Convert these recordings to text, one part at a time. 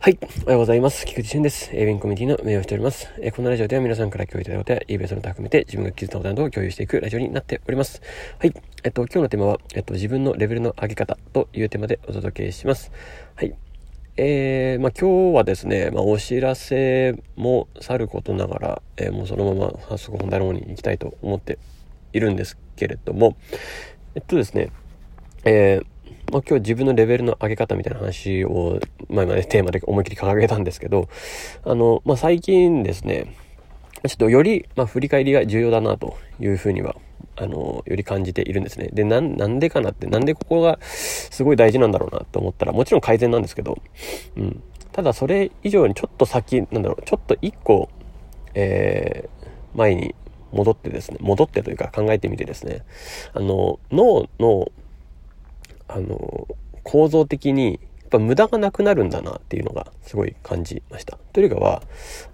はい。おはようございます。菊池俊です。エービンコミュニティの名誉をしております。え、このラジオでは皆さんから共有いただいたことや、イベントの他含めて自分が気づいたことなどを共有していくラジオになっております。はい。えっと、今日のテーマは、えっと、自分のレベルの上げ方というテーマでお届けします。はい。えー、まあ、今日はですね、まあ、お知らせもさることながら、えー、もうそのまま早速本題の方に行きたいと思っているんですけれども、えっとですね、えー、まあ、今日自分のレベルの上げ方みたいな話を、まあ今ね、テーマで思いっきり掲げたんですけど、あの、まあ、最近ですね、ちょっとより、まあ、振り返りが重要だなというふうには、あの、より感じているんですね。で、なん、なんでかなって、なんでここがすごい大事なんだろうなと思ったら、もちろん改善なんですけど、うん。ただそれ以上にちょっと先、なんだろう、ちょっと一個、えー、前に戻ってですね、戻ってというか考えてみてですね、あの、脳のあの、構造的に、やっぱ無駄がなくなるんだなっていうのがすごい感じました。というかは、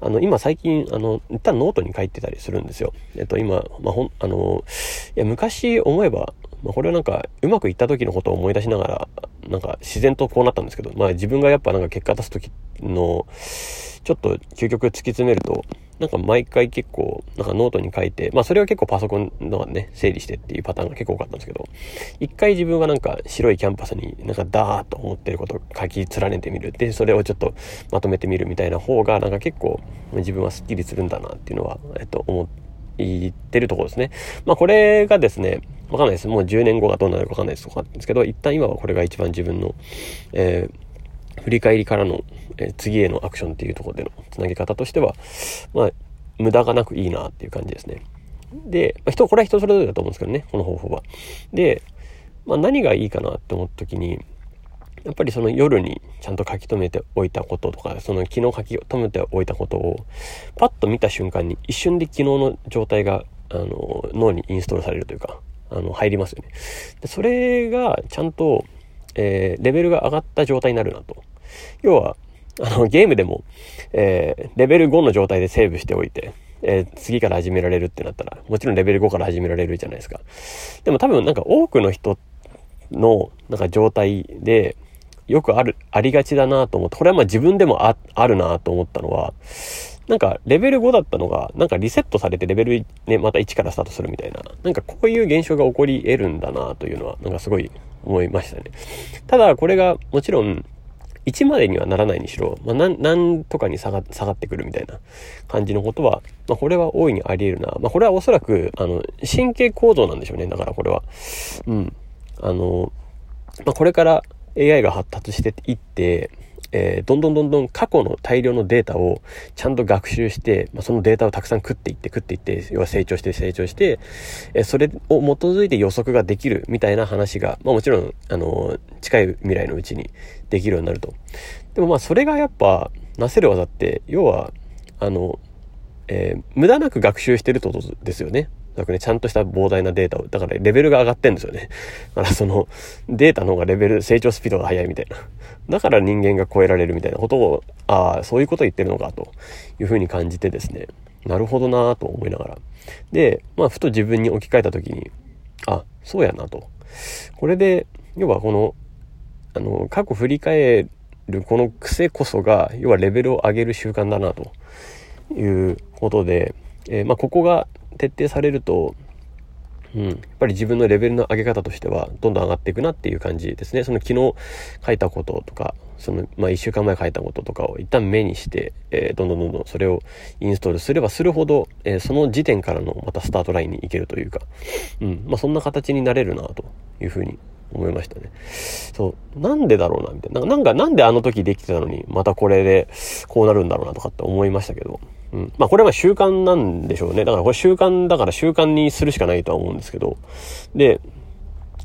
あの、今最近、あの、一旦ノートに書いてたりするんですよ。えっと、今、まあ、ほん、あの、いや、昔思えば、まあ、これはなんか、うまくいった時のことを思い出しながら、なんか自然とこうなったんですけど、まあ自分がやっぱなんか結果出す時の、ちょっと究極突き詰めると、なんか毎回結構、なんかノートに書いて、まあそれは結構パソコンのね、整理してっていうパターンが結構多かったんですけど、一回自分がなんか白いキャンパスになんかダーッと思ってることを書き連ねてみる。で、それをちょっとまとめてみるみたいな方が、なんか結構自分はスッキリするんだなっていうのは、えっと、思ってるところですね。まあこれがですね、わかんないです。もう10年後がどうなるかわかんないですとかですけど、一旦今はこれが一番自分の、えー、振り返りからの、え、次へのアクションっていうところでのつなげ方としては、まあ、無駄がなくいいなっていう感じですね。で、まあ、人、これは人それぞれだと思うんですけどね、この方法は。で、まあ、何がいいかなって思った時に、やっぱりその夜にちゃんと書き留めておいたこととか、その昨日書き留めておいたことを、パッと見た瞬間に一瞬で昨日の状態が、あの、脳にインストールされるというか、あの、入りますよね。でそれがちゃんと、えー、レベルが上がった状態になるなと。要は、あの、ゲームでも、えー、レベル5の状態でセーブしておいて、えー、次から始められるってなったら、もちろんレベル5から始められるじゃないですか。でも多分なんか多くの人の、なんか状態で、よくある、ありがちだなと思って、これはまあ自分でもあ、あるなと思ったのは、なんか、レベル5だったのが、なんかリセットされてレベルね、また1からスタートするみたいな、なんかこういう現象が起こり得るんだなというのは、なんかすごい思いましたね。ただ、これがもちろん、1までにはならないにしろ、まあ、なん、とかに下が、下がってくるみたいな感じのことは、まあ、これは大いにあり得るな。まあ、これはおそらく、あの、神経構造なんでしょうね。だからこれは。うん。あの、まあ、これから AI が発達していって、えー、どんどんどんどん過去の大量のデータをちゃんと学習して、まあ、そのデータをたくさん食っていって食っていって、要は成長して成長して、えー、それを基づいて予測ができるみたいな話が、まあもちろん、あのー、近い未来のうちにできるようになると。でもまあそれがやっぱ、なせる技って、要は、あの、えー、無駄なく学習してるってことですよね。だかね、ちゃんとした膨大なデータを、だからレベルが上がってんですよね。だからその、データの方がレベル、成長スピードが速いみたいな。だから人間が超えられるみたいなことを、ああ、そういうこと言ってるのか、というふうに感じてですね。なるほどなぁと思いながら。で、まあ、ふと自分に置き換えた時に、あ、そうやなと。これで、要はこの、あの、過去振り返るこの癖こそが、要はレベルを上げる習慣だな、ということで、えー、まあ、ここが徹底されると、うん、やっぱり自分のレベルの上げ方としてはどんどん上がっていくなっていう感じですね。その昨日書いたこととか、その、まあ、一週間前書いたこととかを一旦目にして、えー、どんどんどんどんそれをインストールすればするほど、えー、その時点からのまたスタートラインに行けるというか、うん、まあ、そんな形になれるなというふうに思いましたね。そう、なんでだろうな、みたいな。なんか、なんであの時できてたのに、またこれでこうなるんだろうなとかって思いましたけど、うん。まあこれは習慣なんでしょうね。だからこれ習慣だから習慣にするしかないとは思うんですけど。で、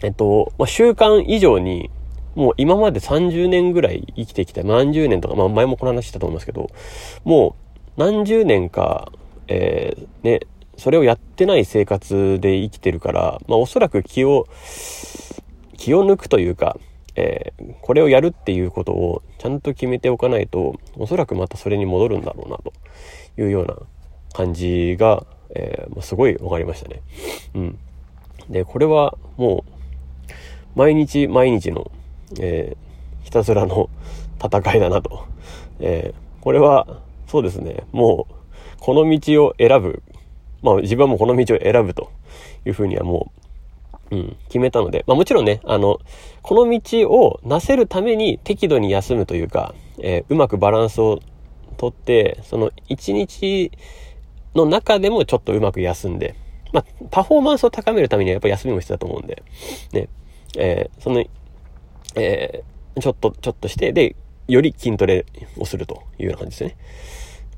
えっと、まあ習慣以上に、もう今まで30年ぐらい生きてきた、何十年とか、まあ前もこの話したと思いますけど、もう何十年か、えー、ね、それをやってない生活で生きてるから、まあおそらく気を、気を抜くというか、えー、これをやるっていうことをちゃんと決めておかないと、おそらくまたそれに戻るんだろうな、というような感じが、えー、すごい分かりましたね。うん。で、これはもう、毎日毎日の、えー、ひたすらの戦いだなと。えー、これは、そうですね、もう、この道を選ぶ。まあ自分はもうこの道を選ぶというふうにはもう、うん、決めたので、まあもちろんね、あの、この道をなせるために適度に休むというか、えー、うまくバランスをとって、その一日の中でもちょっとうまく休んで、まあ、パフォーマンスを高めるためにはやっぱ休みも必要だと思うんで、ね、えー、その、えー、ちょっと、ちょっとして、で、より筋トレをするというような感じですね。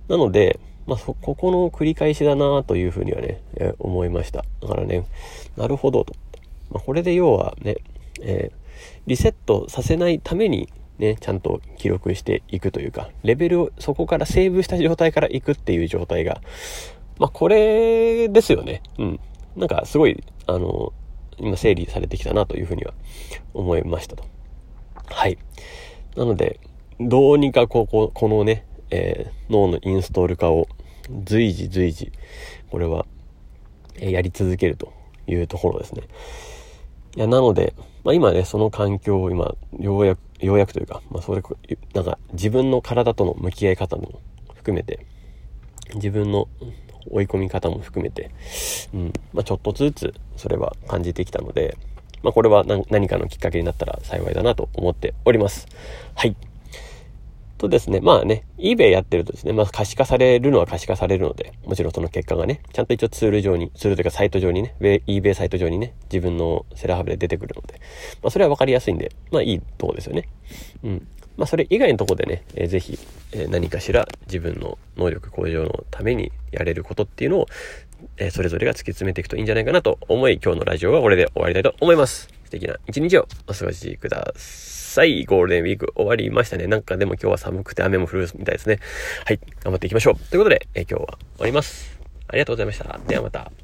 なので、まあ、そ、ここの繰り返しだなというふうにはね、えー、思いました。だからね、なるほどと。まあ、これで要はね、えー、リセットさせないためにね、ちゃんと記録していくというか、レベルをそこからセーブした状態からいくっていう状態が、まあ、これですよね。うん。なんかすごい、あの、今整理されてきたなというふうには思いましたと。はい。なので、どうにかここ、このね、えー、脳のインストール化を随時随時、これは、え、やり続けるというところですね。いや、なので、まあ今ね、その環境を今、ようやく、ようやくというか、まあそれ、なんか自分の体との向き合い方も含めて、自分の追い込み方も含めて、うん、まあちょっとずつそれは感じてきたので、まあこれは何かのきっかけになったら幸いだなと思っております。はい。とですね、まあね、eBay やってるとですね、まあ可視化されるのは可視化されるので、もちろんその結果がね、ちゃんと一応ツール上に、ツールというかサイト上にね、eBay サイト上にね、自分のセラハブで出てくるので、まあそれは分かりやすいんで、まあいいとこですよね。うん。まあそれ以外のとこでね、えー、ぜひ、えー、何かしら自分の能力向上のためにやれることっていうのを、えー、それぞれが突き詰めていくといいんじゃないかなと思い、今日のラジオはこれで終わりたいと思います。素敵な一日をお過ごしくだ。さい。ゴールデンウィーク終わりましたね。なんかでも今日は寒くて雨も降るみたいですね。はい。頑張っていきましょう。ということで、え今日は終わります。ありがとうございました。ではまた。